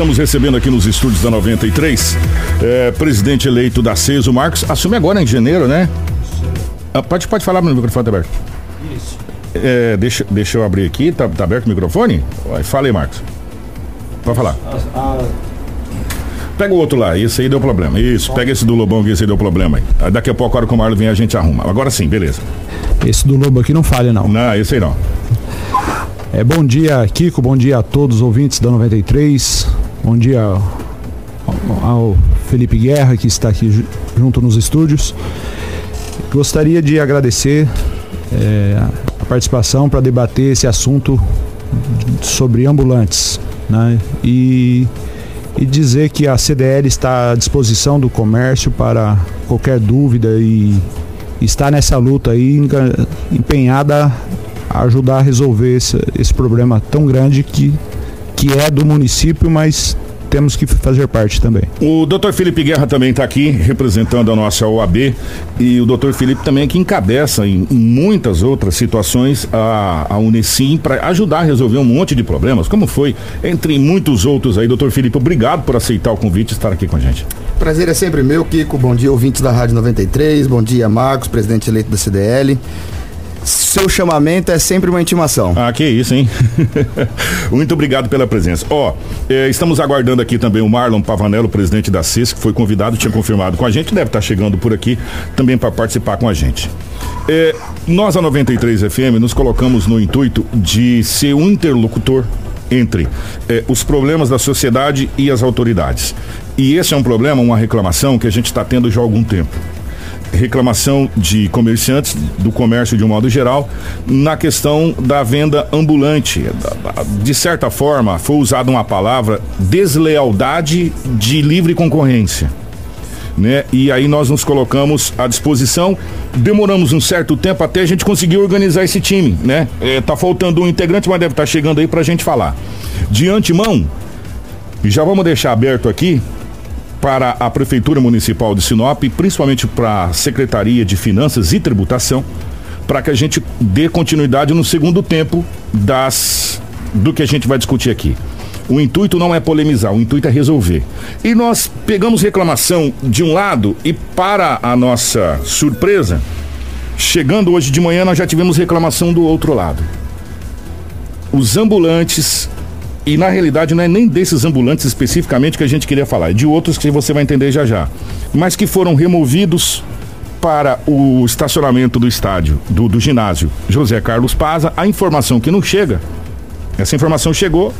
estamos recebendo aqui nos estúdios da 93, é, presidente eleito da CES, o Marcos, assume agora em janeiro, né? Ah, pode, pode falar, meu microfone tá aberto. Isso. É, deixa, deixa eu abrir aqui, tá, tá aberto o microfone? Fala aí, Marcos. Pode falar. Pega o outro lá, esse aí deu problema. Isso, pega esse do Lobão que esse aí deu problema aí. Daqui a pouco, a hora que o Marlon vem, a gente arruma. Agora sim, beleza. Esse do Lobo aqui não falha, não. Não, esse aí não. É, bom dia, Kiko. Bom dia a todos os ouvintes da 93. Bom dia ao, ao Felipe Guerra, que está aqui junto nos estúdios. Gostaria de agradecer é, a participação para debater esse assunto sobre ambulantes. Né? E, e dizer que a CDL está à disposição do comércio para qualquer dúvida e está nessa luta aí empenhada ajudar a resolver esse, esse problema tão grande que, que é do município, mas temos que fazer parte também. O doutor Felipe Guerra também está aqui representando a nossa OAB e o doutor Felipe também é que encabeça em, em muitas outras situações a, a Unicim para ajudar a resolver um monte de problemas, como foi entre muitos outros aí. Doutor Felipe, obrigado por aceitar o convite e estar aqui com a gente. Prazer é sempre meu, Kiko. Bom dia, ouvintes da Rádio 93. Bom dia, Marcos, presidente eleito da CDL seu chamamento é sempre uma intimação. Ah, que isso, hein? Muito obrigado pela presença. Ó, eh, estamos aguardando aqui também o Marlon Pavanello, presidente da CIS, que foi convidado, tinha confirmado com a gente, deve estar chegando por aqui também para participar com a gente. Eh, nós, a 93 FM, nos colocamos no intuito de ser um interlocutor entre eh, os problemas da sociedade e as autoridades. E esse é um problema, uma reclamação que a gente está tendo já há algum tempo reclamação de comerciantes, do comércio de um modo geral, na questão da venda ambulante. De certa forma, foi usada uma palavra deslealdade de livre concorrência. Né? E aí nós nos colocamos à disposição. Demoramos um certo tempo até a gente conseguir organizar esse time, né? É, tá faltando um integrante, mas deve estar tá chegando aí para a gente falar. De antemão, já vamos deixar aberto aqui para a Prefeitura Municipal de Sinop, principalmente para a Secretaria de Finanças e Tributação, para que a gente dê continuidade no segundo tempo das do que a gente vai discutir aqui. O intuito não é polemizar, o intuito é resolver. E nós pegamos reclamação de um lado e para a nossa surpresa, chegando hoje de manhã nós já tivemos reclamação do outro lado. Os ambulantes e na realidade não é nem desses ambulantes especificamente que a gente queria falar, é de outros que você vai entender já já. Mas que foram removidos para o estacionamento do estádio, do, do ginásio José Carlos Paza. A informação que não chega, essa informação chegou.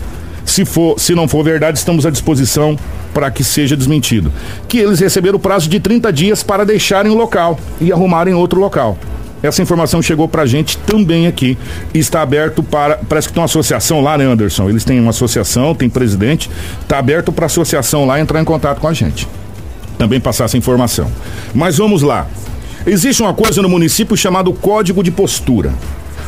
Se, for, se não for verdade, estamos à disposição para que seja desmentido. Que eles receberam o prazo de 30 dias para deixarem o local e arrumarem outro local. Essa informação chegou pra gente também aqui. Está aberto para. Parece que tem uma associação lá, né, Anderson? Eles têm uma associação, tem presidente. Está aberto para a associação lá entrar em contato com a gente. Também passar essa informação. Mas vamos lá. Existe uma coisa no município chamado Código de Postura.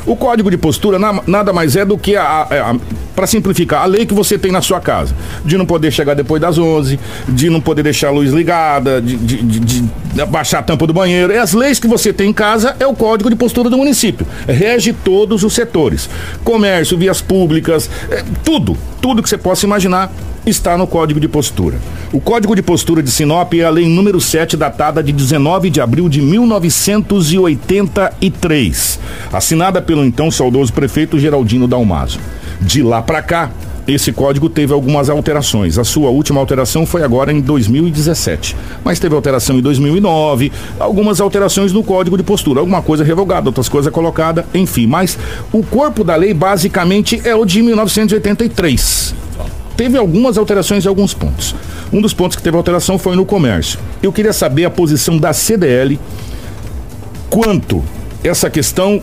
O código de postura na, nada mais é do que a, a, a para simplificar, a lei que você tem na sua casa, de não poder chegar depois das 11, de não poder deixar a luz ligada, de, de, de, de baixar a tampa do banheiro. E as leis que você tem em casa é o código de postura do município. Rege todos os setores: comércio, vias públicas, é, tudo, tudo que você possa imaginar está no Código de Postura. O Código de Postura de Sinop é a lei número 7, datada de 19 de abril de 1983, assinada pelo então saudoso prefeito Geraldino Dalmaso. De lá para cá, esse código teve algumas alterações. A sua última alteração foi agora em 2017. Mas teve alteração em 2009, algumas alterações no código de postura. Alguma coisa revogada, outras coisas colocada, enfim. Mas o corpo da lei basicamente é o de 1983 teve algumas alterações em alguns pontos. Um dos pontos que teve alteração foi no comércio. Eu queria saber a posição da CDL quanto essa questão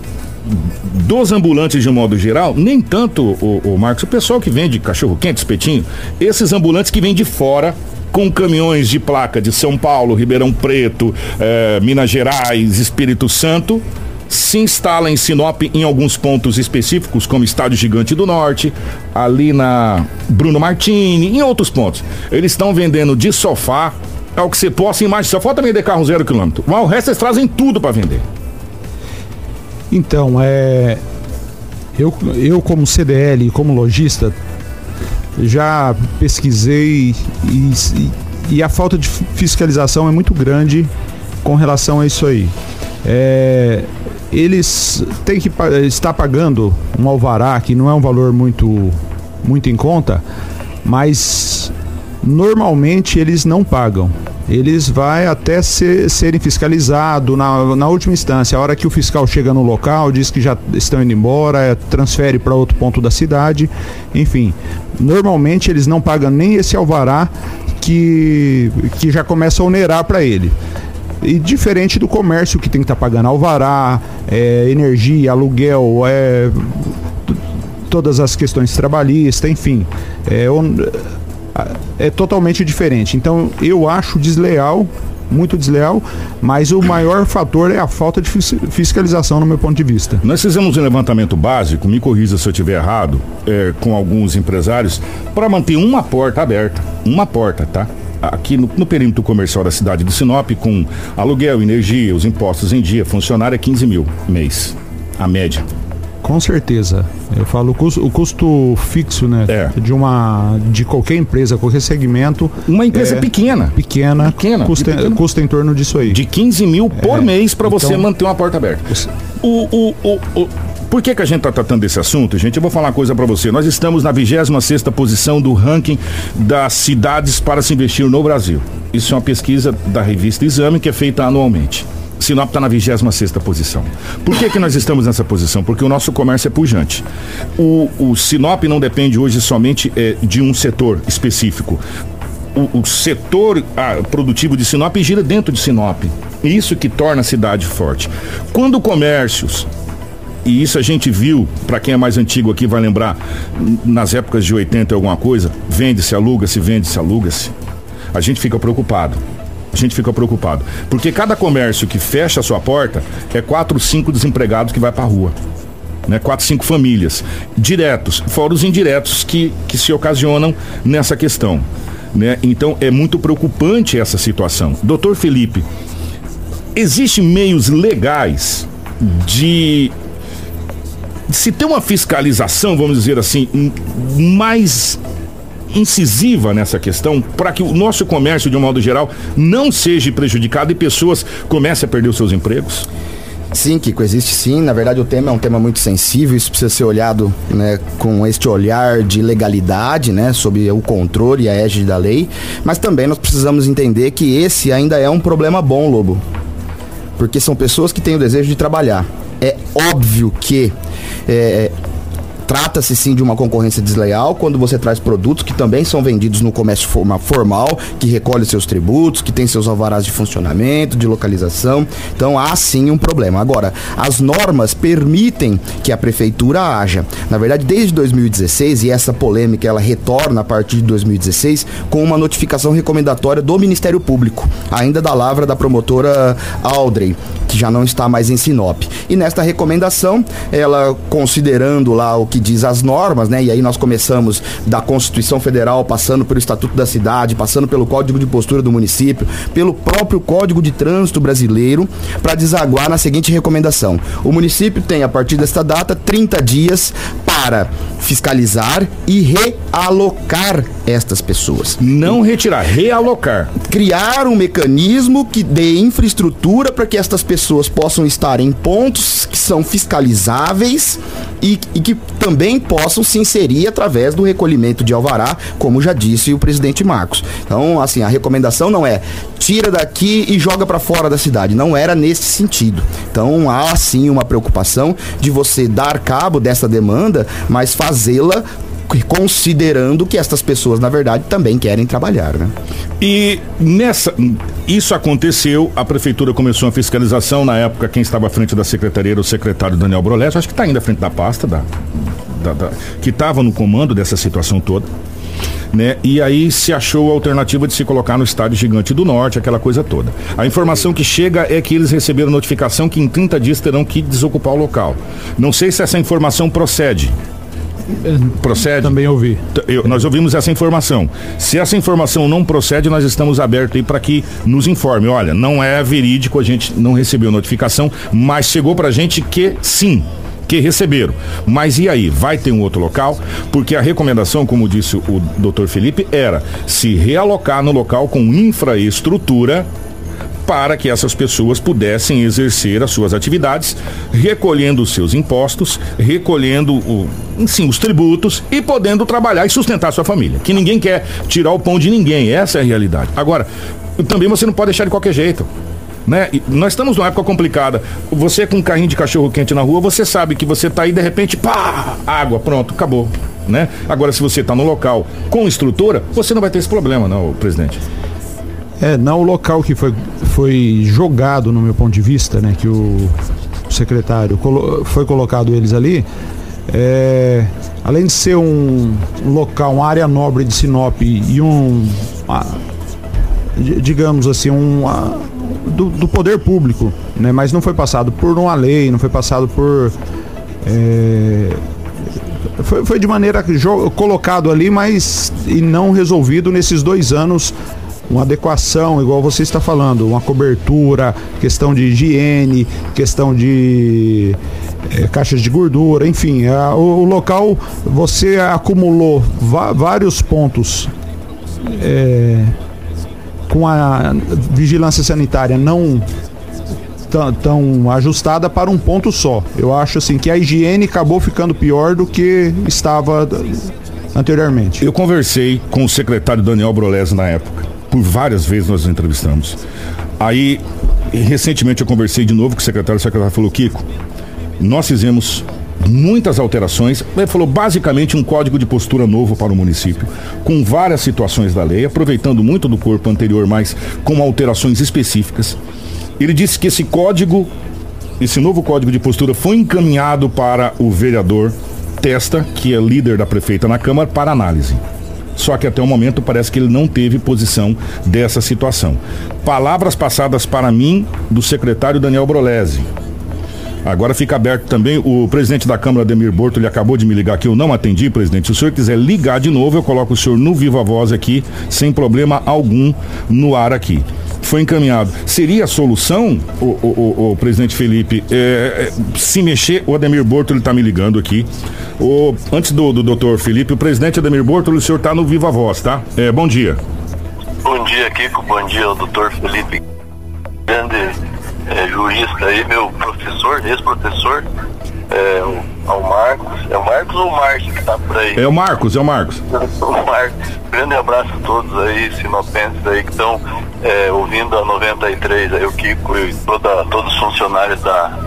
dos ambulantes de um modo geral, nem tanto o, o Marcos, o pessoal que vende cachorro quente, espetinho, esses ambulantes que vêm de fora com caminhões de placa de São Paulo, Ribeirão Preto, eh, Minas Gerais, Espírito Santo, se instala em Sinop em alguns pontos específicos, como Estádio Gigante do Norte, ali na Bruno Martini, em outros pontos. Eles estão vendendo de sofá, ao que você possa imaginar. Só falta vender carro zero quilômetro. O resto eles trazem tudo para vender. Então, é. Eu, eu como CDL, como lojista, já pesquisei e, e, e a falta de fiscalização é muito grande com relação a isso aí. É, eles têm que estar pagando um alvará que não é um valor muito, muito em conta, mas normalmente eles não pagam. Eles vai até ser, serem fiscalizados na, na última instância. A hora que o fiscal chega no local, diz que já estão indo embora, é, transfere para outro ponto da cidade. Enfim, normalmente eles não pagam nem esse alvará que, que já começa a onerar para ele. E diferente do comércio que tem que estar tá pagando alvará, é, energia, aluguel, é, todas as questões trabalhistas, enfim. É, on, é totalmente diferente. Então eu acho desleal, muito desleal, mas o maior fator é a falta de fiscalização, no meu ponto de vista. Nós fizemos um levantamento básico, me corrija se eu estiver errado, é, com alguns empresários, para manter uma porta aberta. Uma porta, tá? Aqui no, no, perímetro comercial da cidade de Sinop, com aluguel, energia, os impostos em dia, funcionário é 15 mil mês, a média. Com certeza. Eu falo o custo, o custo fixo, né? É. De uma de qualquer empresa, qualquer segmento. Uma empresa é, pequena. Pequena. Pequena. Custa, pequena. custa em torno disso aí. De 15 mil por é. mês para você então, manter uma porta aberta. O, o, o, o, por que, que a gente está tratando desse assunto, gente? Eu vou falar uma coisa para você. Nós estamos na 26 posição do ranking das cidades para se investir no Brasil. Isso é uma pesquisa da revista Exame que é feita anualmente. Sinop está na 26 posição. Por que, que nós estamos nessa posição? Porque o nosso comércio é pujante. O, o Sinop não depende hoje somente é, de um setor específico. O, o setor ah, produtivo de Sinop gira dentro de Sinop. Isso que torna a cidade forte. Quando comércios e isso a gente viu, para quem é mais antigo aqui vai lembrar, nas épocas de 80 alguma coisa, vende-se, aluga-se, vende-se, aluga-se. A gente fica preocupado a gente fica preocupado. Porque cada comércio que fecha a sua porta é quatro, cinco desempregados que vai para a rua. Né, quatro, cinco famílias. Diretos, fora os indiretos que, que se ocasionam nessa questão. Né? Então é muito preocupante essa situação. Doutor Felipe, existem meios legais de se ter uma fiscalização, vamos dizer assim, mais incisiva nessa questão para que o nosso comércio, de um modo geral, não seja prejudicado e pessoas comecem a perder os seus empregos? Sim, Kiko, existe sim. Na verdade, o tema é um tema muito sensível. Isso precisa ser olhado né, com este olhar de legalidade, né, sobre o controle e a égide da lei. Mas também nós precisamos entender que esse ainda é um problema bom, Lobo. Porque são pessoas que têm o desejo de trabalhar. É óbvio que é, Trata-se sim de uma concorrência desleal quando você traz produtos que também são vendidos no comércio formal, que recolhe seus tributos, que tem seus alvarás de funcionamento, de localização. Então há sim um problema. Agora, as normas permitem que a prefeitura haja. Na verdade, desde 2016, e essa polêmica ela retorna a partir de 2016, com uma notificação recomendatória do Ministério Público, ainda da lavra da promotora Aldrey, que já não está mais em Sinop. E nesta recomendação, ela considerando lá o que que diz as normas, né? E aí nós começamos da Constituição Federal, passando pelo Estatuto da Cidade, passando pelo Código de Postura do município, pelo próprio Código de Trânsito Brasileiro, para desaguar na seguinte recomendação: o município tem, a partir desta data, 30 dias para fiscalizar e realocar estas pessoas. Não retirar, realocar. Criar um mecanismo que dê infraestrutura para que estas pessoas possam estar em pontos que são fiscalizáveis e, e que também possam se inserir através do recolhimento de alvará, como já disse o presidente Marcos. Então, assim, a recomendação não é tira daqui e joga para fora da cidade. Não era nesse sentido. Então, há sim uma preocupação de você dar cabo dessa demanda, mas fazê-la considerando que estas pessoas, na verdade, também querem trabalhar, né? E nessa. Isso aconteceu, a prefeitura começou a fiscalização. Na época, quem estava à frente da secretaria era o secretário Daniel Brolés, acho que está ainda à frente da pasta, da, da, da que estava no comando dessa situação toda. Né? E aí se achou a alternativa de se colocar no estádio gigante do norte, aquela coisa toda. A informação que chega é que eles receberam notificação que em 30 dias terão que desocupar o local. Não sei se essa informação procede. Procede? Também ouvi. Eu, nós ouvimos essa informação. Se essa informação não procede, nós estamos abertos aí para que nos informe. Olha, não é verídico, a gente não recebeu notificação, mas chegou para a gente que sim, que receberam. Mas e aí? Vai ter um outro local? Porque a recomendação, como disse o doutor Felipe, era se realocar no local com infraestrutura para que essas pessoas pudessem exercer as suas atividades, recolhendo os seus impostos, recolhendo o, sim, os tributos e podendo trabalhar e sustentar sua família. Que ninguém quer tirar o pão de ninguém, essa é a realidade. Agora, também você não pode deixar de qualquer jeito. Né? Nós estamos numa época complicada. Você com um carrinho de cachorro quente na rua, você sabe que você está aí de repente, pá, água, pronto, acabou. Né? Agora, se você está no local com estrutura, você não vai ter esse problema, não, presidente. É, não o local que foi, foi jogado, no meu ponto de vista, né, que o secretário colo foi colocado eles ali, é, além de ser um, local, uma área nobre de Sinop e um, uma, digamos assim, um, uma, do, do, poder público, né, mas não foi passado por uma lei, não foi passado por é, foi, foi de maneira colocado ali, mas e não resolvido nesses dois anos uma adequação, igual você está falando, uma cobertura, questão de higiene, questão de é, caixas de gordura, enfim, a, o, o, local você acumulou vários pontos é, com a vigilância sanitária não tão ajustada para um ponto só. Eu acho assim que a higiene acabou ficando pior do que estava anteriormente. Eu conversei com o secretário Daniel Brolese na época por várias vezes nós entrevistamos. Aí, recentemente eu conversei de novo com o secretário, o secretário falou, Kiko, nós fizemos muitas alterações. Ele falou basicamente um código de postura novo para o município, com várias situações da lei, aproveitando muito do corpo anterior, mas com alterações específicas. Ele disse que esse código, esse novo código de postura foi encaminhado para o vereador Testa, que é líder da prefeita na Câmara, para análise. Só que até o momento parece que ele não teve posição dessa situação. Palavras passadas para mim do secretário Daniel Brolese. Agora fica aberto também. O presidente da Câmara, Demir Borto, ele acabou de me ligar aqui. Eu não atendi, presidente. Se o senhor quiser ligar de novo, eu coloco o senhor no Viva Voz aqui, sem problema algum, no ar aqui foi encaminhado. Seria a solução, o, o, o, presidente Felipe, é, é, se mexer, o Ademir Borto ele está me ligando aqui. O, antes do, do doutor Felipe, o presidente Ademir Borto, o senhor está no Viva Voz, tá? É, bom dia. Bom dia, Kiko. Bom dia ao doutor Felipe. Grande é, jurista aí, meu professor, ex-professor. É, ao Marcos. É o Marcos ou o Márcio que está por aí? É o Marcos, é o Marcos. o Marcos. Grande abraço a todos aí, sinopenses aí que estão é, ouvindo a 93, aí o Kiko e toda, todos os funcionários da,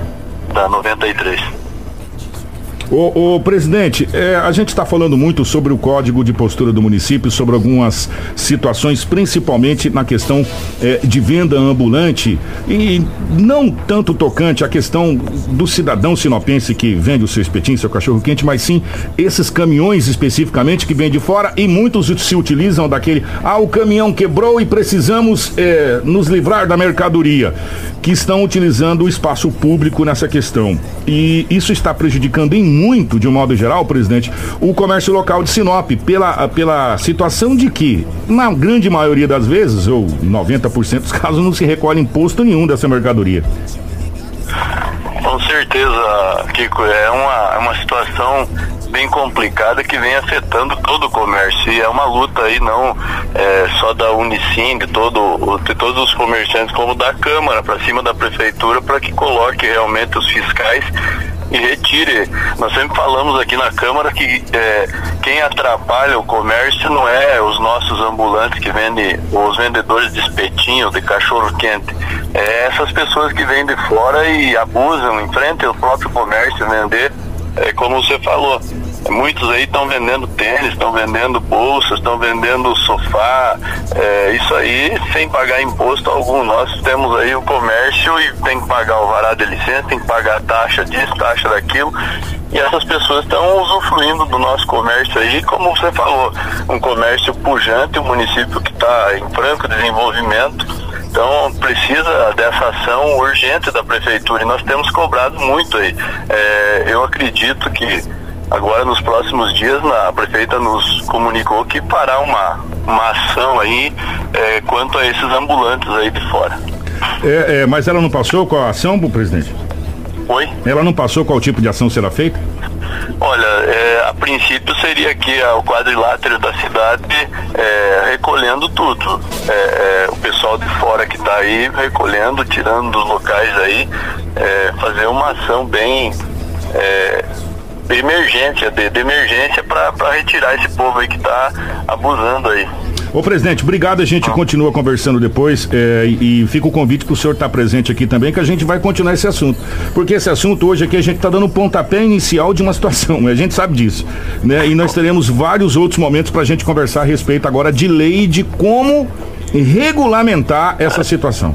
da 93. O, o presidente, é, a gente está falando muito sobre o código de postura do município, sobre algumas situações, principalmente na questão é, de venda ambulante e não tanto tocante à questão do cidadão sinopense que vende o seu espetinho, seu cachorro quente, mas sim esses caminhões especificamente que vêm de fora e muitos se utilizam daquele, ah, o caminhão quebrou e precisamos é, nos livrar da mercadoria, que estão utilizando o espaço público nessa questão. E isso está prejudicando em muito, de um modo geral, presidente, o comércio local de Sinop, pela, pela situação de que, na grande maioria das vezes, ou 90% dos casos, não se recolhe imposto nenhum dessa mercadoria. Com certeza, Kiko, é uma, é uma situação bem complicada que vem afetando todo o comércio. E é uma luta aí não é, só da Unicim, de, todo, de todos os comerciantes, como da Câmara, para cima da Prefeitura, para que coloque realmente os fiscais e retire. Nós sempre falamos aqui na Câmara que é, quem atrapalha o comércio não é os nossos ambulantes que vendem, os vendedores de espetinho, de cachorro quente. É essas pessoas que vêm de fora e abusam, enfrentam o próprio comércio vender, é, como você falou. Muitos aí estão vendendo tênis, estão vendendo bolsas, estão vendendo sofá, é, isso aí sem pagar imposto algum. Nós temos aí o comércio e tem que pagar o varado de licença, tem que pagar taxa disso, taxa daquilo. E essas pessoas estão usufruindo do nosso comércio aí, como você falou, um comércio pujante, um município que está em franco desenvolvimento. Então precisa dessa ação urgente da prefeitura e nós temos cobrado muito aí. É, eu acredito que Agora, nos próximos dias, a prefeita nos comunicou que fará uma, uma ação aí é, quanto a esses ambulantes aí de fora. É, é, mas ela não passou com a ação, presidente? Oi? Ela não passou qual tipo de ação será feita? Olha, é, a princípio seria que o quadrilátero da cidade é, recolhendo tudo. É, é o pessoal de fora que está aí recolhendo, tirando dos locais aí, é, fazer uma ação bem é, de emergência, de, de emergência para retirar esse povo aí que está abusando aí. Ô presidente, obrigado. A gente continua conversando depois é, e, fica o convite para o senhor estar tá presente aqui também, que a gente vai continuar esse assunto. Porque esse assunto hoje aqui a gente está dando o pontapé inicial de uma situação, a gente sabe disso. Né? E nós teremos vários outros momentos para a gente conversar a respeito agora de lei e de como regulamentar essa situação.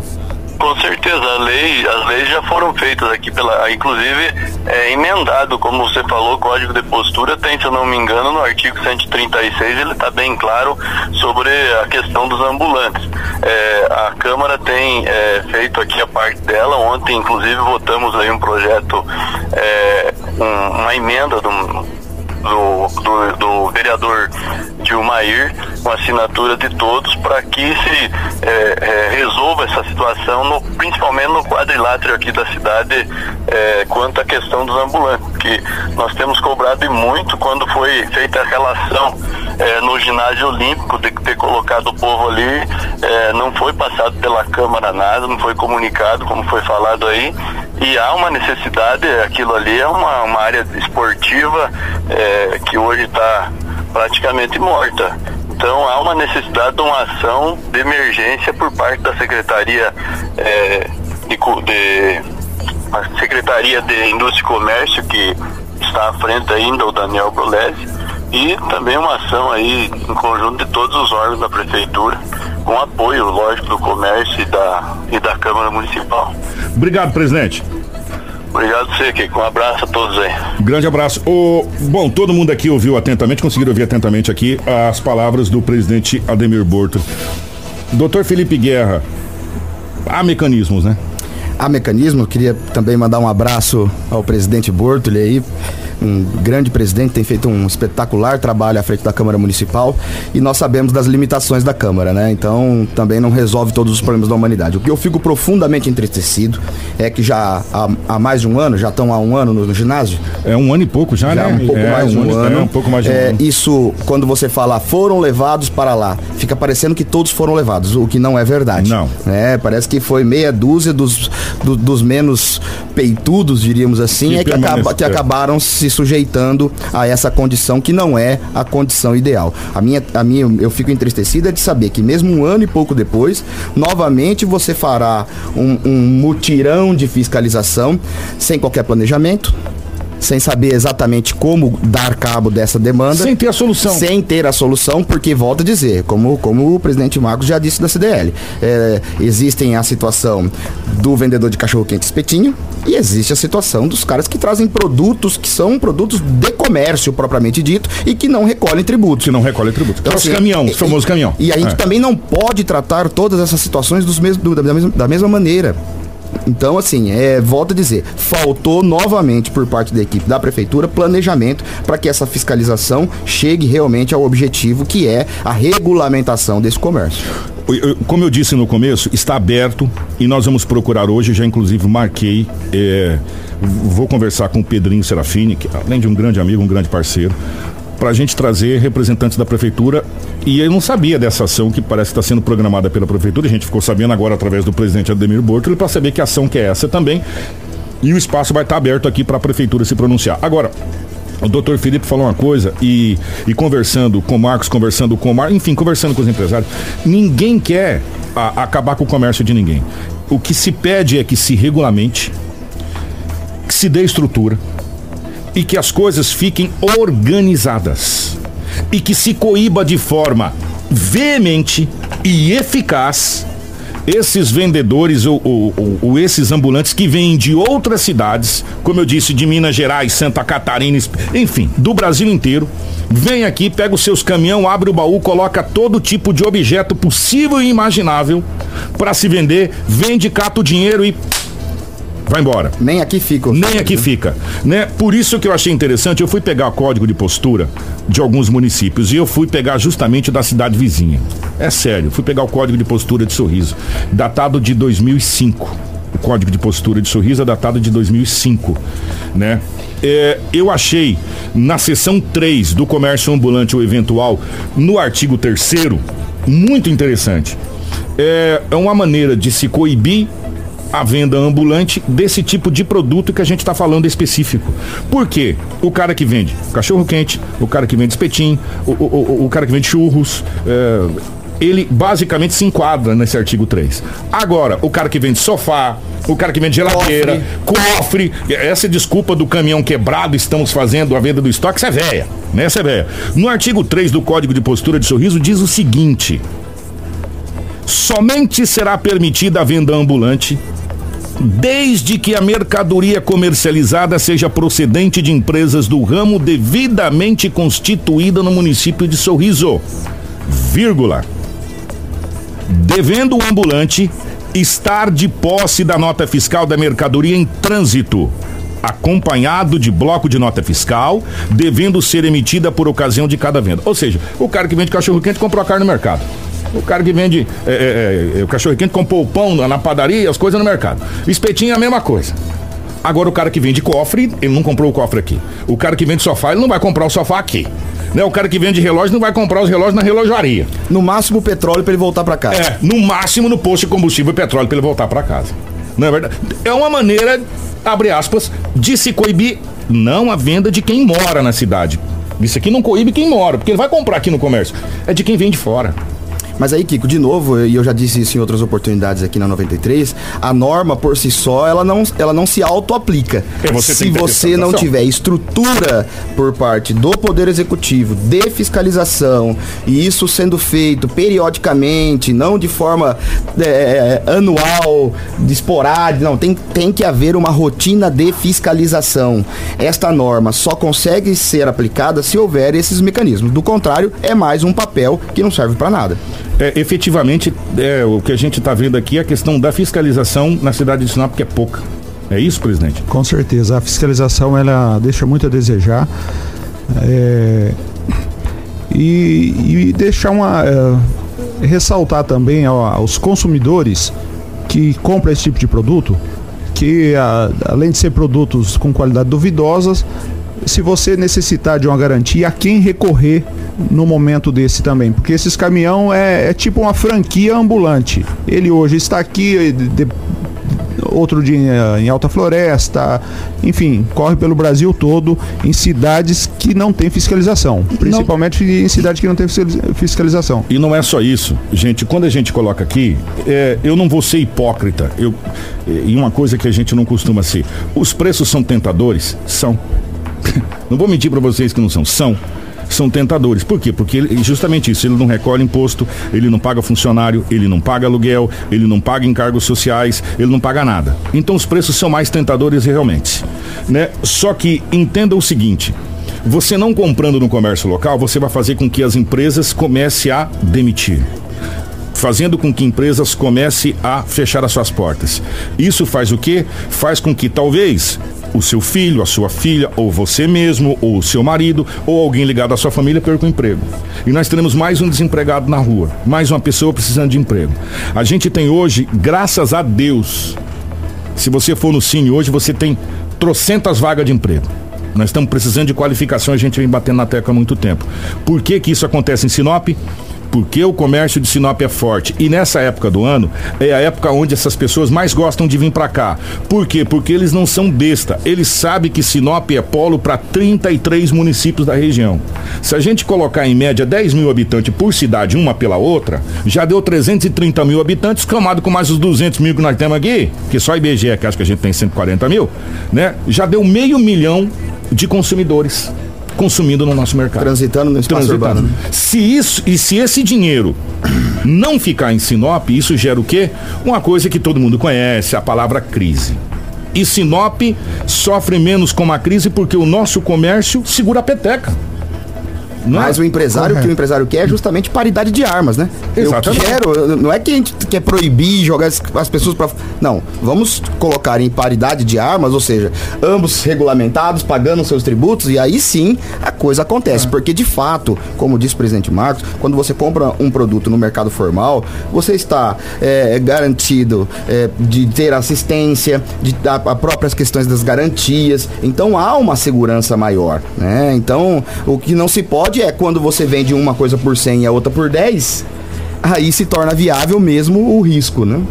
Com certeza, a lei, as leis já foram feitas aqui pela, inclusive é, emendado, como você falou, o Código de Postura tem, se eu não me engano, no artigo 136 ele está bem claro sobre a questão dos ambulantes. É, a Câmara tem é, feito aqui a parte dela, ontem inclusive votamos aí um projeto, é, um, uma emenda do do, do, do vereador Dilmair, com assinatura de todos, para que se é, é, resolva essa situação, no, principalmente no quadrilátero aqui da cidade, é, quanto à questão dos ambulantes, que nós temos cobrado e muito quando foi feita a relação é, no ginásio olímpico de ter colocado o povo ali, é, não foi passado pela Câmara nada, não foi comunicado, como foi falado aí, e há uma necessidade, aquilo ali é uma, uma área esportiva é, que hoje está praticamente morta. Então há uma necessidade de uma ação de emergência por parte da Secretaria é, de, de, a Secretaria de Indústria e Comércio, que está à frente ainda, o Daniel Brolesi, e também uma ação aí em conjunto de todos os órgãos da Prefeitura, com apoio, lógico, do comércio e da, e da Câmara Municipal. Obrigado, presidente. Obrigado você, Kiko. Um abraço a todos aí. Grande abraço. O, bom, todo mundo aqui ouviu atentamente, conseguiram ouvir atentamente aqui as palavras do presidente Ademir Borto. Doutor Felipe Guerra, há mecanismos, né? Há mecanismos. Queria também mandar um abraço ao presidente Bortoli aí um grande presidente, tem feito um espetacular trabalho à frente da Câmara Municipal e nós sabemos das limitações da Câmara, né? Então também não resolve todos os problemas da humanidade. O que eu fico profundamente entristecido é que já há, há mais de um ano, já estão há um ano no, no, ginásio. É um ano e pouco já, já né? Um pouco é, mais um, um ano. É, um pouco mais de um é, ano. Isso, quando você fala foram levados para lá, fica parecendo que todos foram levados, o que não é verdade. Não. É, parece que foi meia dúzia dos, do, dos menos peitudos, diríamos assim, que é que, acaba, que acabaram se se sujeitando a essa condição que não é a condição ideal. A minha, a minha, eu fico entristecida de saber que mesmo um ano e pouco depois, novamente você fará um, um mutirão de fiscalização sem qualquer planejamento, sem saber exatamente como dar cabo dessa demanda. Sem ter a solução. Sem ter a solução, porque, volto a dizer, como, como o presidente Marcos já disse da CDL, é, existem a situação do vendedor de cachorro-quente espetinho e existe a situação dos caras que trazem produtos que são produtos de comércio propriamente dito e que não recolhem tributos. Que não recolhem tributos. Então, assim, caminhão, o famoso caminhão. E a gente é. também não pode tratar todas essas situações dos mesmos, do, da, mesma, da mesma maneira. Então, assim, é, volto a dizer, faltou novamente por parte da equipe da prefeitura planejamento para que essa fiscalização chegue realmente ao objetivo que é a regulamentação desse comércio. Como eu disse no começo, está aberto e nós vamos procurar hoje, já inclusive marquei, é, vou conversar com o Pedrinho Serafini, que além de um grande amigo, um grande parceiro, para a gente trazer representantes da prefeitura. E eu não sabia dessa ação que parece estar sendo programada pela prefeitura. A gente ficou sabendo agora através do presidente Ademir Bortoli para saber que ação que é essa também. E o espaço vai estar aberto aqui para a prefeitura se pronunciar. Agora, o doutor Felipe falou uma coisa e, e conversando com o Marcos, conversando com o Marcos, enfim, conversando com os empresários, ninguém quer a, acabar com o comércio de ninguém. O que se pede é que se regulamente, que se dê estrutura, e que as coisas fiquem organizadas e que se coíba de forma veemente e eficaz esses vendedores ou, ou, ou, ou, esses ambulantes que vêm de outras cidades, como eu disse, de Minas Gerais, Santa Catarina, enfim, do Brasil inteiro, vem aqui, pega os seus caminhão, abre o baú, coloca todo tipo de objeto possível e imaginável para se vender, vende, cata o dinheiro e vai embora. Nem aqui fica. Nem aqui fica, né? Por isso que eu achei interessante, eu fui pegar o código de postura de alguns municípios e eu fui pegar justamente da cidade vizinha. É sério, fui pegar o código de postura de Sorriso, datado de 2005. o Código de Postura de Sorriso é datado de 2005, né? É, eu achei na seção 3 do comércio ambulante ou eventual, no artigo 3 muito interessante. É, é uma maneira de se coibir a venda ambulante desse tipo de produto que a gente está falando específico. Por quê? O cara que vende cachorro quente, o cara que vende espetinho, o, o, o, o cara que vende churros, é, ele basicamente se enquadra nesse artigo 3. Agora, o cara que vende sofá, o cara que vende geladeira, cofre, cofre essa desculpa do caminhão quebrado, estamos fazendo a venda do estoque, essa é velha, né? Essa é velha. No artigo 3 do Código de Postura de Sorriso diz o seguinte: somente será permitida a venda ambulante desde que a mercadoria comercializada seja procedente de empresas do ramo devidamente constituída no município de Sorriso, vírgula. Devendo o ambulante estar de posse da nota fiscal da mercadoria em trânsito, acompanhado de bloco de nota fiscal, devendo ser emitida por ocasião de cada venda. Ou seja, o cara que vende cachorro quente comprou a carne no mercado. O cara que vende é, é, é, o cachorro quente comprou o pão na padaria, as coisas no mercado. Espetinho é a mesma coisa. Agora o cara que vende cofre, ele não comprou o cofre aqui. O cara que vende sofá, ele não vai comprar o sofá aqui. Né? O cara que vende relógio não vai comprar os relógios na relojaria. No máximo petróleo para ele voltar para casa. É, no máximo no posto de combustível petróleo para ele voltar para casa. Não é verdade? É uma maneira, abre aspas, de se coibir não a venda de quem mora na cidade. Isso aqui não coíbe quem mora, porque ele vai comprar aqui no comércio. É de quem vem de fora. Mas aí, Kiko, de novo, e eu já disse isso em outras oportunidades aqui na 93, a norma por si só, ela não, ela não se auto-aplica. É, se você não tiver estrutura por parte do Poder Executivo de fiscalização, e isso sendo feito periodicamente, não de forma é, anual, de esporádica, não, tem, tem que haver uma rotina de fiscalização. Esta norma só consegue ser aplicada se houver esses mecanismos. Do contrário, é mais um papel que não serve para nada é, efetivamente, é, o que a gente está vendo aqui é a questão da fiscalização na cidade de Sinop, que é pouca. É isso, presidente? Com certeza. A fiscalização ela deixa muito a desejar. É, e, e deixar uma. É, ressaltar também aos consumidores que compram esse tipo de produto que a, além de ser produtos com qualidade duvidosas, se você necessitar de uma garantia, a quem recorrer no momento desse também? Porque esses caminhão é, é tipo uma franquia ambulante. Ele hoje está aqui, de, outro dia em Alta Floresta, enfim, corre pelo Brasil todo em cidades que não tem fiscalização, principalmente não. em cidades que não tem fiscalização. E não é só isso, gente. Quando a gente coloca aqui, é, eu não vou ser hipócrita. Eu, e uma coisa que a gente não costuma ser. Os preços são tentadores, são. Não vou mentir para vocês que não são, são são tentadores. Por quê? Porque ele, justamente isso, ele não recolhe imposto, ele não paga funcionário, ele não paga aluguel, ele não paga encargos sociais, ele não paga nada. Então os preços são mais tentadores realmente, né? Só que entenda o seguinte, você não comprando no comércio local, você vai fazer com que as empresas comecem a demitir fazendo com que empresas comecem a fechar as suas portas. Isso faz o quê? Faz com que talvez o seu filho, a sua filha, ou você mesmo, ou o seu marido, ou alguém ligado à sua família perca o emprego. E nós teremos mais um desempregado na rua, mais uma pessoa precisando de emprego. A gente tem hoje, graças a Deus, se você for no Cine hoje, você tem trocentas vagas de emprego. Nós estamos precisando de qualificação, a gente vem batendo na tecla há muito tempo. Por que, que isso acontece em Sinop? Porque o comércio de Sinop é forte. E nessa época do ano é a época onde essas pessoas mais gostam de vir para cá. Por quê? Porque eles não são besta. Eles sabem que Sinop é polo para 33 municípios da região. Se a gente colocar em média 10 mil habitantes por cidade, uma pela outra, já deu 330 mil habitantes, camado com mais os 200 mil que nós temos aqui, que só IBGE, que acho que a gente tem 140 mil, né? Já deu meio milhão de consumidores consumindo no nosso mercado. Transitando no espaço Transitando. urbano. Se isso e se esse dinheiro não ficar em Sinop, isso gera o quê? Uma coisa que todo mundo conhece, a palavra crise. E Sinop sofre menos com a crise porque o nosso comércio segura a peteca. Não Mas é? o empresário, o que o empresário quer é justamente paridade de armas, né? Exatamente. Eu quero, não é que a gente quer proibir jogar as, as pessoas para Não, vamos colocar em paridade de armas, ou seja, ambos regulamentados, pagando seus tributos, e aí sim a coisa acontece. É. Porque de fato, como disse o presidente Marcos, quando você compra um produto no mercado formal, você está é, garantido é, de ter assistência, de a, a próprias questões das garantias. Então há uma segurança maior, né? Então, o que não se pode é quando você vende uma coisa por 100 e a outra por 10, aí se torna viável mesmo o risco, né?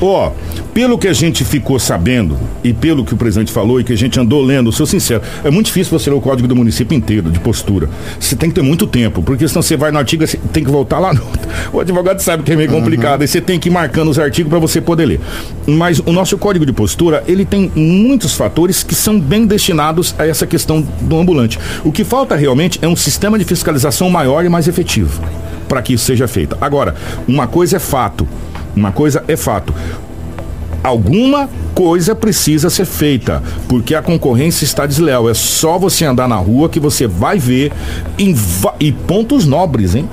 Ó, oh, pelo que a gente ficou sabendo e pelo que o presidente falou e que a gente andou lendo, sou sincero, é muito difícil você ler o código do município inteiro, de postura. Você tem que ter muito tempo, porque senão você vai no artigo, você tem que voltar lá. No... O advogado sabe que é meio complicado, uhum. e você tem que ir marcando os artigos para você poder ler. Mas o nosso código de postura, ele tem muitos fatores que são bem destinados a essa questão do ambulante. O que falta realmente é um sistema de fiscalização maior e mais efetivo para que isso seja feito. Agora, uma coisa é fato. Uma coisa é fato alguma coisa precisa ser feita, porque a concorrência está desleal. É só você andar na rua que você vai ver em, e pontos nobres, hein?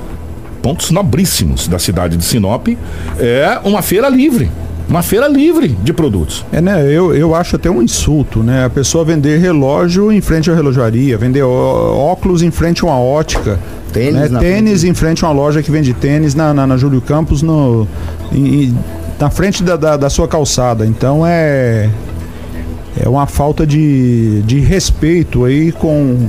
Pontos nobríssimos da cidade de Sinop. É uma feira livre. Uma feira livre de produtos. É, né? Eu, eu acho até um insulto, né? A pessoa vender relógio em frente à relojaria, vender óculos em frente a uma ótica. Tênis, né? tênis em frente a uma loja que vende tênis na, na, na Júlio Campos no, em, na frente da, da, da sua calçada. Então é é uma falta de, de respeito aí com,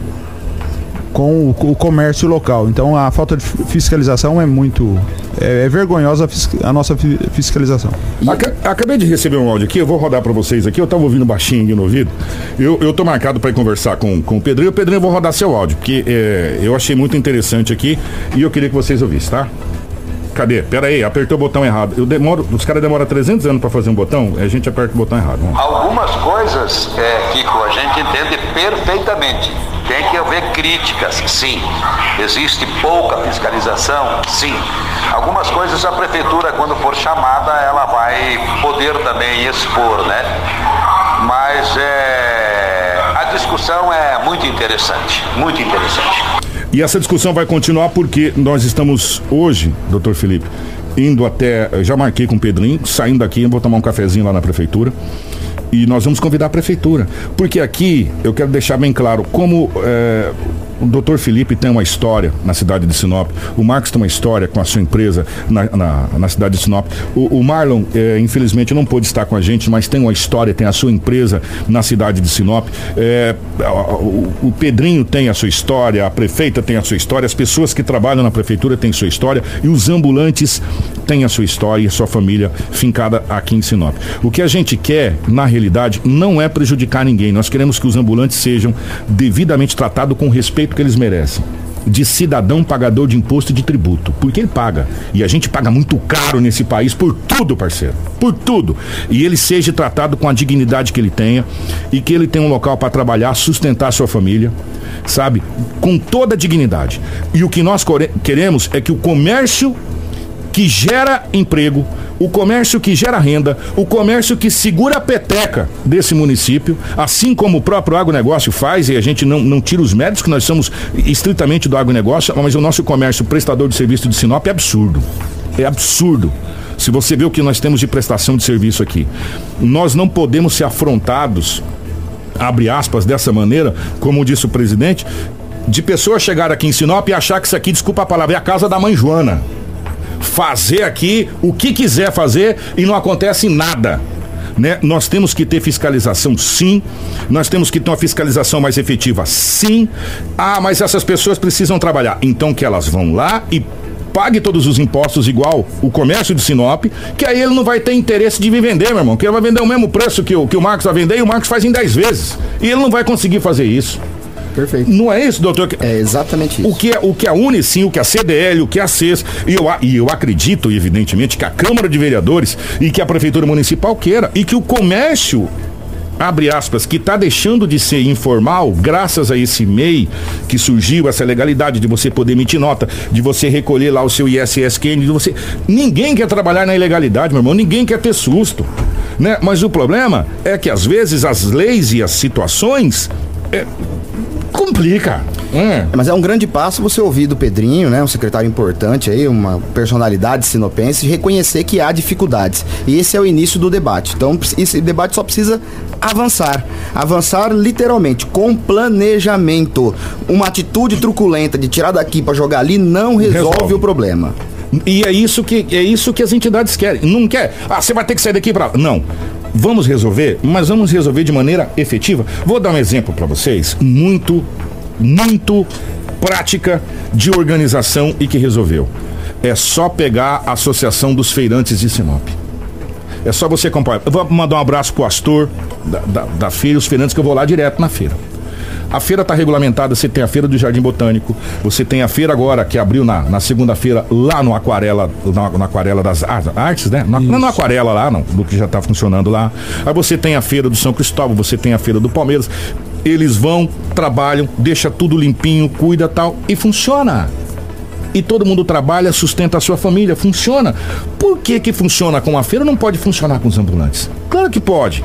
com o, o, comércio local. Então a falta de fiscalização é muito. É, é vergonhosa a, a, nossa fiscalização. Acabei de receber um áudio aqui, eu vou rodar para vocês aqui. Eu estava ouvindo baixinho aqui no ouvido. Eu, eu tô marcado para conversar com, com o Pedrinho. Pedrinho, eu vou rodar seu áudio, porque é, eu achei muito interessante aqui e eu queria que vocês ouvissem, tá? Cadê? Pera aí, apertei o botão errado. Eu demoro, os caras demoram 300 anos para fazer um botão, a gente aperta o botão errado. Algumas coisas, é, Kiko, a gente entende perfeitamente. Tem que haver críticas, sim. Existe pouca fiscalização, sim. Algumas coisas a prefeitura, quando for chamada, ela vai poder também expor, né? Mas é, a discussão é muito interessante, muito interessante. E essa discussão vai continuar porque nós estamos hoje, doutor Felipe, indo até. Já marquei com o Pedrinho, saindo daqui, vou tomar um cafezinho lá na prefeitura. E nós vamos convidar a prefeitura. Porque aqui eu quero deixar bem claro como é, o doutor Felipe tem uma história na cidade de Sinop. O Marcos tem uma história com a sua empresa na, na, na cidade de Sinop. O, o Marlon, é, infelizmente, não pôde estar com a gente, mas tem uma história, tem a sua empresa na cidade de Sinop. É, o, o, Pedrinho tem a sua história, a prefeita tem a sua história, as pessoas que trabalham na prefeitura têm sua história e os ambulantes têm a sua história e a sua família fincada aqui em Sinop. O que a gente quer, na realidade, não é prejudicar ninguém. Nós queremos que os ambulantes sejam devidamente tratados com respeito respeito que eles merecem de cidadão pagador de imposto e de tributo. Porque ele paga. E a gente paga muito caro nesse país por tudo, parceiro. Por tudo. E ele seja tratado com a dignidade que ele tenha e que ele tenha um local para trabalhar, sustentar sua família, sabe? Com toda a dignidade. E o que nós queremos é que o comércio que gera emprego, o comércio que gera renda, o comércio que segura a peteca desse município, assim como o próprio agronegócio faz, e a gente não, não tira os méritos, que nós somos estritamente do agronegócio, mas o nosso comércio prestador de serviço de Sinop é absurdo. É absurdo. Se você vê o que nós temos de prestação de serviço aqui, nós não podemos ser afrontados, abre aspas, dessa maneira, como disse o presidente, de pessoas chegar aqui em Sinop e achar que isso aqui, desculpa a palavra, é a casa da mãe Joana fazer aqui o que quiser fazer e não acontece nada. Né? Nós temos que ter fiscalização, sim. Nós temos que ter uma fiscalização mais efetiva, sim. Ah, mas essas pessoas precisam trabalhar. Então que elas vão lá e pague todos os impostos igual o comércio de Sinop, que aí ele não vai ter interesse de me vender, meu irmão. Que ele vai vender o mesmo preço que o, que o Marcos vai vender e o Marcos faz em 10 vezes. E ele não vai conseguir fazer isso. Perfeito. Não é isso, doutor? É exatamente isso. O que, é, o que a Unicim, o que a CDL, o que a CES, e eu, e eu acredito, evidentemente, que a Câmara de Vereadores e que a Prefeitura Municipal queira, e que o comércio abre aspas, que está deixando de ser informal, graças a esse MEI que surgiu, essa legalidade de você poder emitir nota, de você recolher lá o seu ISSQN, de você. Ninguém quer trabalhar na ilegalidade, meu irmão, ninguém quer ter susto. Né? Mas o problema é que às vezes as leis e as situações é, complica. É. Mas é um grande passo você ouvir do Pedrinho, né? Um secretário importante aí, uma personalidade sinopense, reconhecer que há dificuldades. E esse é o início do debate. Então, esse debate só precisa avançar. Avançar literalmente, com planejamento. Uma atitude truculenta de tirar daqui para jogar ali não resolve, resolve, o problema. E é isso que é isso que as entidades querem. Não quer. Ah, você vai ter que sair daqui para. Não. Vamos resolver, mas vamos resolver de maneira efetiva. Vou dar um exemplo para vocês, muito muito prática de organização e que resolveu. É só pegar a Associação dos Feirantes de Sinop. É só você acompanhar. Eu vou mandar um abraço pro Astor da, da, da feira, os feirantes que eu vou lá direto na feira. A feira está regulamentada, você tem a feira do Jardim Botânico, você tem a feira agora que abriu na, na segunda-feira lá no Aquarela, na, na Aquarela das Artes, né? Na, não é no Aquarela lá, não, do que já está funcionando lá. Aí você tem a feira do São Cristóvão, você tem a feira do Palmeiras. Eles vão, trabalham, deixa tudo limpinho, cuida tal e funciona e todo mundo trabalha, sustenta a sua família, funciona. Por que que funciona com a feira não pode funcionar com os ambulantes? Claro que pode.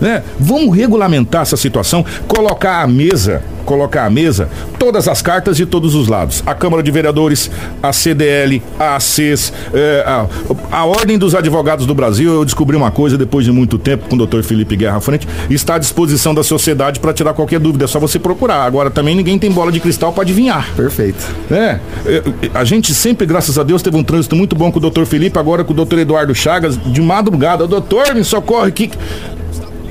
Né? Vamos regulamentar essa situação, colocar a mesa colocar à mesa todas as cartas de todos os lados. A Câmara de Vereadores, a CDL, a ACES, é, a, a Ordem dos Advogados do Brasil. Eu descobri uma coisa depois de muito tempo com o doutor Felipe Guerra à frente. Está à disposição da sociedade para tirar qualquer dúvida. É só você procurar. Agora também ninguém tem bola de cristal para adivinhar. Perfeito. É, é, a gente sempre, graças a Deus, teve um trânsito muito bom com o doutor Felipe, agora com o doutor Eduardo Chagas, de madrugada. Doutor, me socorre que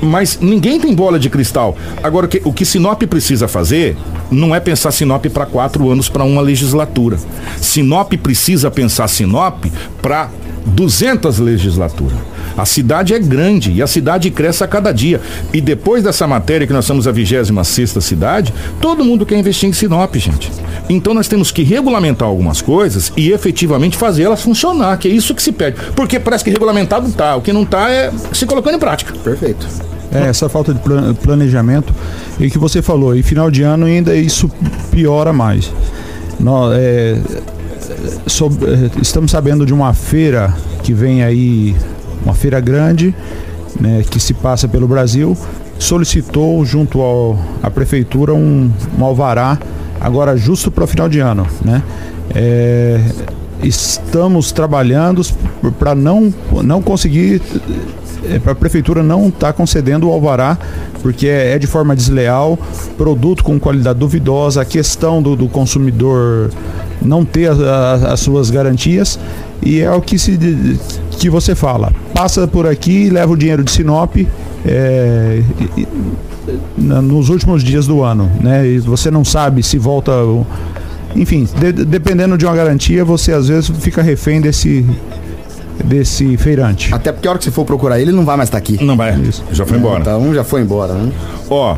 mas ninguém tem bola de cristal. Agora, o que, o que Sinop precisa fazer não é pensar Sinop para quatro anos para uma legislatura. Sinop precisa pensar Sinop para 200 legislaturas. A cidade é grande e a cidade cresce a cada dia. E depois dessa matéria, que nós somos a 26 cidade, todo mundo quer investir em Sinop, gente. Então nós temos que regulamentar algumas coisas e efetivamente fazer elas funcionar, que é isso que se pede. Porque parece que regulamentado tá, o que não tá é se colocando em prática. Perfeito. É, essa falta de planejamento e que você falou, e final de ano ainda isso piora mais. Nós, é, é, estamos sabendo de uma feira que vem aí, uma feira grande, né, que se passa pelo Brasil, solicitou junto à prefeitura um, um alvará agora justo para o final de ano, né? É, estamos trabalhando para não, não conseguir é, a prefeitura não está concedendo o alvará porque é, é, de forma desleal, produto com qualidade duvidosa, a questão do, do consumidor não ter a, a, as suas garantias e é o que se que você fala. Passa por aqui, leva o dinheiro de Sinop é, e, nos últimos dias do ano, né? E você não sabe se volta enfim, de, dependendo de uma garantia, você às vezes fica refém desse desse feirante. Até porque a hora que você for procurar ele, não vai mais estar tá aqui. Não vai, Isso. já foi embora. Então já foi embora, né? Ó,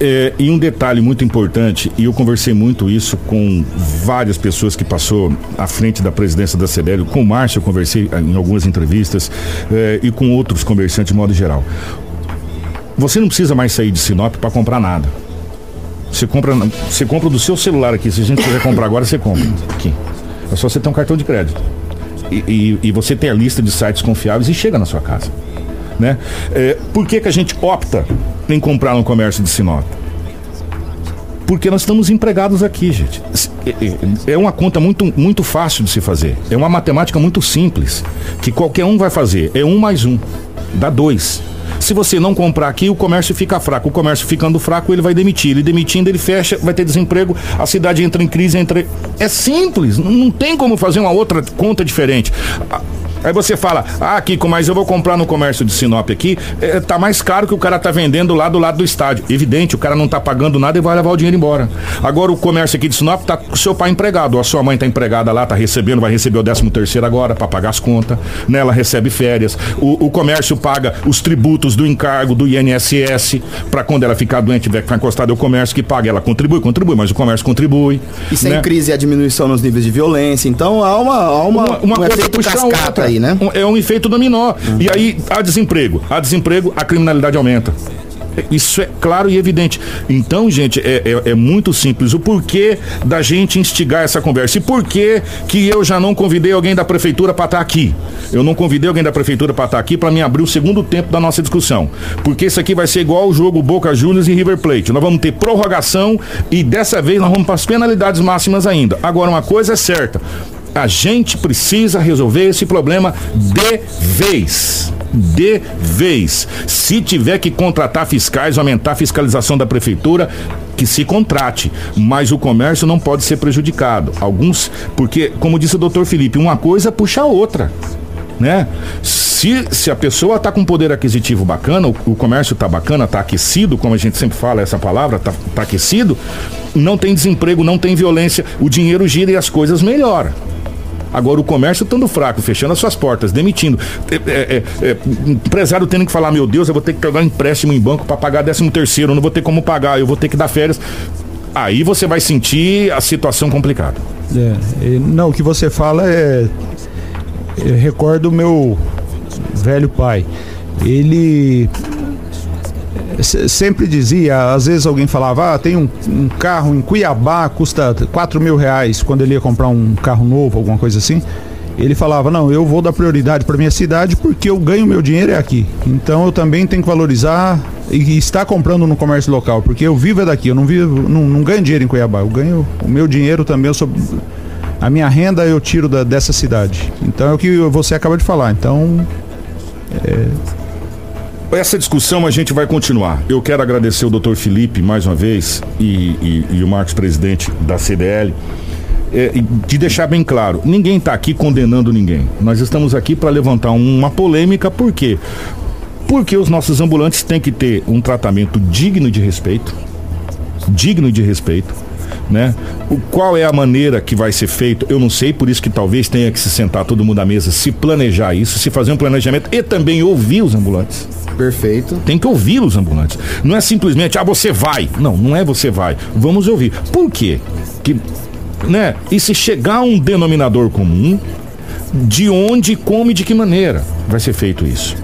é, e um detalhe muito importante, e eu conversei muito isso com várias pessoas que passou à frente da presidência da CDL, com o Márcio eu conversei em algumas entrevistas, é, e com outros comerciantes de modo geral. Você não precisa mais sair de Sinop para comprar nada. Você compra, você compra do seu celular aqui. Se a gente quiser comprar agora, você compra. Aqui. É só você ter um cartão de crédito e, e, e você tem a lista de sites confiáveis e chega na sua casa. Né? É, por que, que a gente opta em comprar no comércio de Sinop? Porque nós estamos empregados aqui, gente. É, é uma conta muito, muito fácil de se fazer. É uma matemática muito simples, que qualquer um vai fazer. É um mais um, dá dois. Se você não comprar aqui, o comércio fica fraco. O comércio ficando fraco, ele vai demitir. Ele demitindo, ele fecha, vai ter desemprego, a cidade entra em crise, entra. É simples, não tem como fazer uma outra conta diferente. Aí você fala, ah, Kiko, mas eu vou comprar no comércio de Sinop aqui, é, tá mais caro que o cara tá vendendo lá do lado do estádio. Evidente, o cara não tá pagando nada e vai levar o dinheiro embora. Agora o comércio aqui de Sinop tá com seu pai empregado, a sua mãe tá empregada lá, tá recebendo, vai receber o 13 terceiro agora para pagar as contas, né? Ela recebe férias. O, o, comércio paga os tributos do encargo do INSS para quando ela ficar doente, tiver que ficar encostada, é o comércio que paga. Ela contribui, contribui, mas o comércio contribui. E sem né? crise a diminuição nos níveis de violência, então há uma, há uma, uma, uma um coisa efeito cascata aí, né? É um efeito dominó. Uhum. E aí há desemprego. Há desemprego, a criminalidade aumenta. Isso é claro e evidente. Então, gente, é, é, é muito simples. O porquê da gente instigar essa conversa? E por que que eu já não convidei alguém da prefeitura para estar tá aqui? Eu não convidei alguém da prefeitura para estar tá aqui para me abrir o segundo tempo da nossa discussão. Porque isso aqui vai ser igual o jogo Boca Juniors e River Plate. Nós vamos ter prorrogação e dessa vez nós vamos para as penalidades máximas ainda. Agora, uma coisa é certa a gente precisa resolver esse problema de vez. De vez. Se tiver que contratar fiscais, aumentar a fiscalização da prefeitura, que se contrate, mas o comércio não pode ser prejudicado. Alguns, porque, como disse o doutor Felipe, uma coisa puxa a outra. Né? Se, se a pessoa está com poder aquisitivo bacana, o, o comércio está bacana, está aquecido, como a gente sempre fala essa palavra, está tá aquecido, não tem desemprego, não tem violência, o dinheiro gira e as coisas melhoram. Agora o comércio estando fraco, fechando as suas portas, demitindo. É, é, é, empresário tendo que falar, meu Deus, eu vou ter que pegar um empréstimo em banco para pagar 13 terceiro, eu não vou ter como pagar, eu vou ter que dar férias. Aí você vai sentir a situação complicada. É, não, o que você fala é. Eu recordo o meu velho pai. Ele sempre dizia, às vezes alguém falava, ah, tem um, um, carro em Cuiabá, custa 4 mil reais, quando ele ia comprar um carro novo, alguma coisa assim. Ele falava, não, eu vou dar prioridade para minha cidade porque eu ganho meu dinheiro é aqui. Então eu também tenho que valorizar e estar comprando no comércio local, porque eu vivo é daqui, eu não vivo, não, não ganho dinheiro em Cuiabá, eu ganho o meu dinheiro também, eu sou, a minha renda eu tiro da, dessa cidade. Então é o que você acaba de falar. Então é, essa discussão a gente vai continuar. Eu quero agradecer o doutor Felipe mais uma vez e, e, e o Marcos, presidente da CDL. É, de deixar bem claro, ninguém está aqui condenando ninguém. Nós estamos aqui para levantar uma polêmica, por quê? Porque os nossos ambulantes têm que ter um tratamento digno de respeito, digno de respeito, né? O, qual é a maneira que vai ser feito? Eu não sei, por isso que talvez tenha que se sentar todo mundo à mesa, se planejar isso, se fazer um planejamento e também ouvir os ambulantes. Perfeito. Tem que ouvir os ambulantes. Não é simplesmente, ah, você vai. Não, não é você vai. Vamos ouvir. Por quê? Que, né? E se chegar a um denominador comum, de onde, como e de que maneira vai ser feito isso?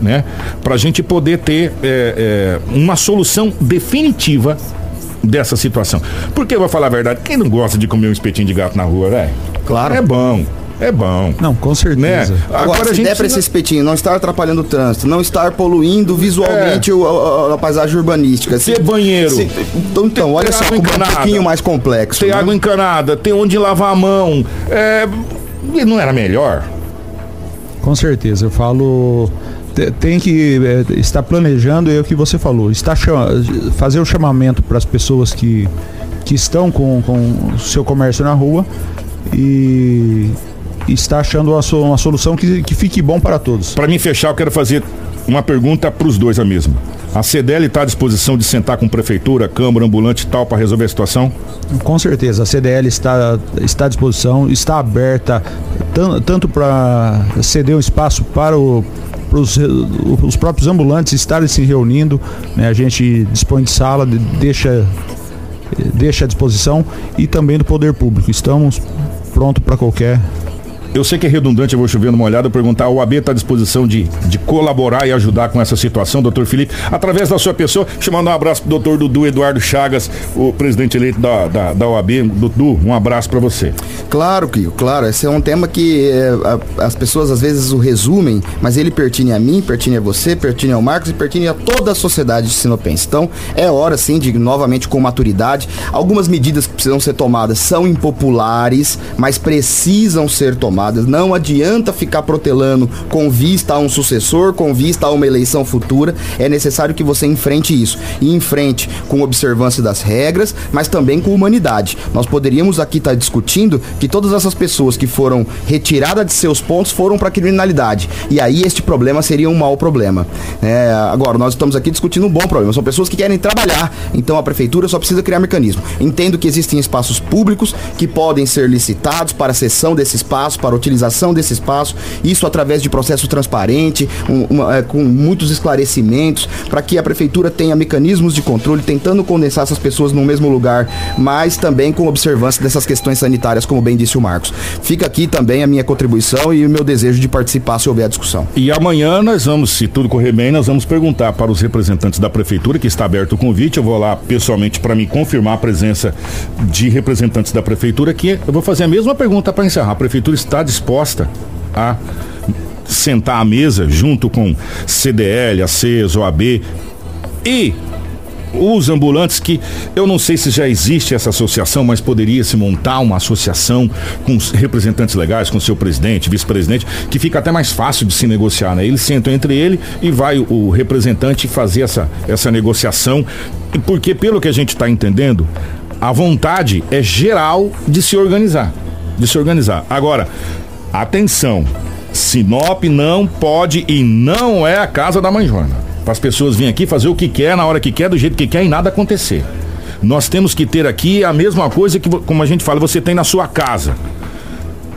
Né? Para a gente poder ter é, é, uma solução definitiva dessa situação. Porque eu vou falar a verdade, quem não gosta de comer um espetinho de gato na rua, velho? Claro. É bom. É bom. Não, com certeza. Né? Agora, Agora, se der precisa... pra esse espetinho não estar atrapalhando o trânsito, não estar poluindo visualmente é. o, a, a, paisagem urbanística. Ter se, banheiro. Se, então, então olha só, como é um pouquinho mais complexo. Tem né? água encanada, tem onde lavar a mão. É, não era melhor? Com certeza. Eu falo tem que é, estar planejando, é o que você falou, está fazer o chamamento para as pessoas que, que estão com, com o seu comércio na rua e, está achando uma, uma solução que, que fique bom para todos. Para mim fechar, eu quero fazer uma pergunta para os dois a mesma. A CDL está à disposição de sentar com prefeitura, câmara, ambulante e tal para resolver a situação? Com certeza, a CDL está, está à disposição, está aberta tanto para ceder um espaço para o, os, os próprios ambulantes estarem se reunindo, né? a gente dispõe de sala, deixa, deixa à disposição e também do poder público. Estamos prontos para qualquer eu sei que é redundante, eu vou chover numa olhada, perguntar, o AB está à disposição de, de colaborar e ajudar com essa situação, doutor Felipe, através da sua pessoa, chamando um abraço pro doutor Dudu Eduardo Chagas, o presidente eleito da, da, da OAB. Dudu, um abraço para você. Claro, Kio, claro. Esse é um tema que é, a, as pessoas às vezes o resumem, mas ele pertine a mim, pertine a você, pertine ao Marcos e pertine a toda a sociedade de Sinopense. Então, é hora sim de, novamente, com maturidade, algumas medidas que precisam ser tomadas são impopulares, mas precisam ser tomadas Não adianta ficar protelando com vista a um sucessor, com vista a uma eleição futura. É necessário que você enfrente isso. E enfrente com observância das regras, mas também com humanidade. Nós poderíamos aqui estar tá discutindo que todas essas pessoas que foram retiradas de seus pontos foram para a criminalidade. E aí este problema seria um mau problema. É, agora, nós estamos aqui discutindo um bom problema. São pessoas que querem trabalhar. Então a prefeitura só precisa criar mecanismo. Entendo que existem espaços públicos que podem ser licitados para a cessão desse espaço, para utilização desse espaço, isso através de processo transparente, um, uma, é, com muitos esclarecimentos, para que a prefeitura tenha mecanismos de controle, tentando condensar essas pessoas no mesmo lugar, mas também com observância dessas questões sanitárias, como bem disse o Marcos. Fica aqui também a minha contribuição e o meu desejo de participar se houver a discussão. E amanhã nós vamos, se tudo correr bem, nós vamos perguntar para os representantes da prefeitura, que está aberto o convite. Eu vou lá pessoalmente para me confirmar a presença de representantes da prefeitura, que eu vou fazer a mesma pergunta para encerrar. A prefeitura está disposta a sentar à mesa junto com CDL, ACES, OAB e os ambulantes que eu não sei se já existe essa associação, mas poderia se montar uma associação com representantes legais, com seu presidente, vice-presidente, que fica até mais fácil de se negociar, né? Eles sentam entre ele e vai o, o representante fazer essa, essa negociação, porque pelo que a gente está entendendo, a vontade é geral de se organizar, de se organizar. Agora, atenção, Sinop não pode e não é a casa da mãe Joana para as pessoas virem aqui fazer o que quer, na hora que quer, do jeito que quer e nada acontecer. Nós temos que ter aqui a mesma coisa que, como a gente fala, você tem na sua casa.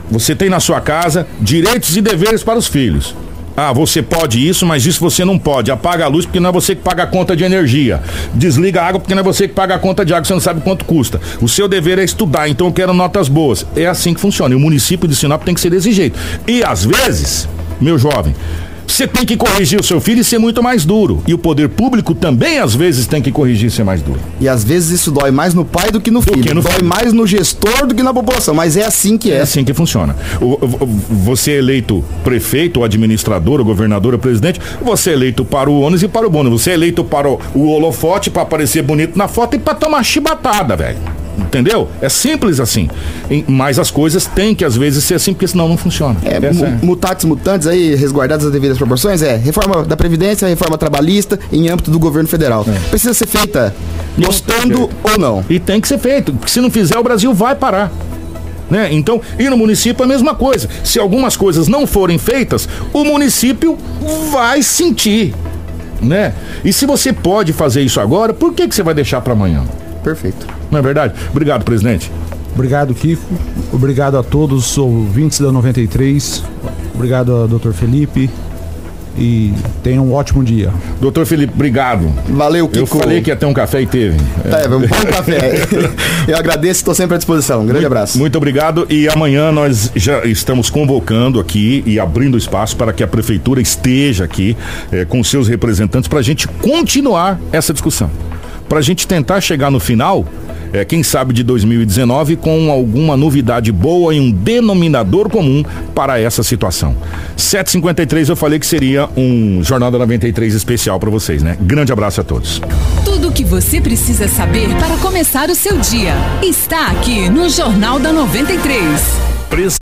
Você tem na sua casa direitos e deveres para os filhos. Ah, você pode isso, mas isso você não pode. Apaga a luz porque não é você que paga a conta de energia. Desliga a água porque não é você que paga a conta de água, você não sabe quanto custa. O seu dever é estudar, então eu quero notas boas. É assim que funciona. E o município de Sinop tem que ser desse jeito. E às vezes, meu jovem, você tem que corrigir o seu filho e ser muito mais duro. E o poder público também, às vezes, tem que corrigir e ser mais duro. E às vezes isso dói mais no pai do que no do filho. Que no dói filho. mais no gestor do que na população. Mas é assim que é. É assim que funciona. O, o, você é eleito prefeito, administrador, governador, presidente, você é eleito para o ônibus e para o bônus. Você é eleito para o, o holofote, para aparecer bonito na foto e para tomar chibatada, velho. Entendeu? É simples assim. Mas as coisas têm que às vezes ser assim, porque senão não funciona. É, é. mutatis mutantes aí, resguardadas as devidas proporções, é reforma da Previdência, reforma trabalhista em âmbito do governo federal. É. Precisa ser feita gostando ou não. E tem que ser feito, porque se não fizer, o Brasil vai parar. Né? Então, e no município é a mesma coisa. Se algumas coisas não forem feitas, o município vai sentir. Né? E se você pode fazer isso agora, por que, que você vai deixar para amanhã? Perfeito. Não é verdade? Obrigado, presidente. Obrigado, Kiko. Obrigado a todos os ouvintes da 93. Obrigado doutor Felipe. E tenha um ótimo dia. Doutor Felipe, obrigado. Valeu, Kiko. Eu falei que ia ter um café e teve. É, um bom café. Eu agradeço, estou sempre à disposição. Um grande muito, abraço. Muito obrigado. E amanhã nós já estamos convocando aqui e abrindo espaço para que a prefeitura esteja aqui é, com seus representantes para a gente continuar essa discussão para a gente tentar chegar no final, é, quem sabe de 2019, com alguma novidade boa e um denominador comum para essa situação. 753 eu falei que seria um Jornal da 93 especial para vocês, né? Grande abraço a todos. Tudo o que você precisa saber para começar o seu dia está aqui no Jornal da 93.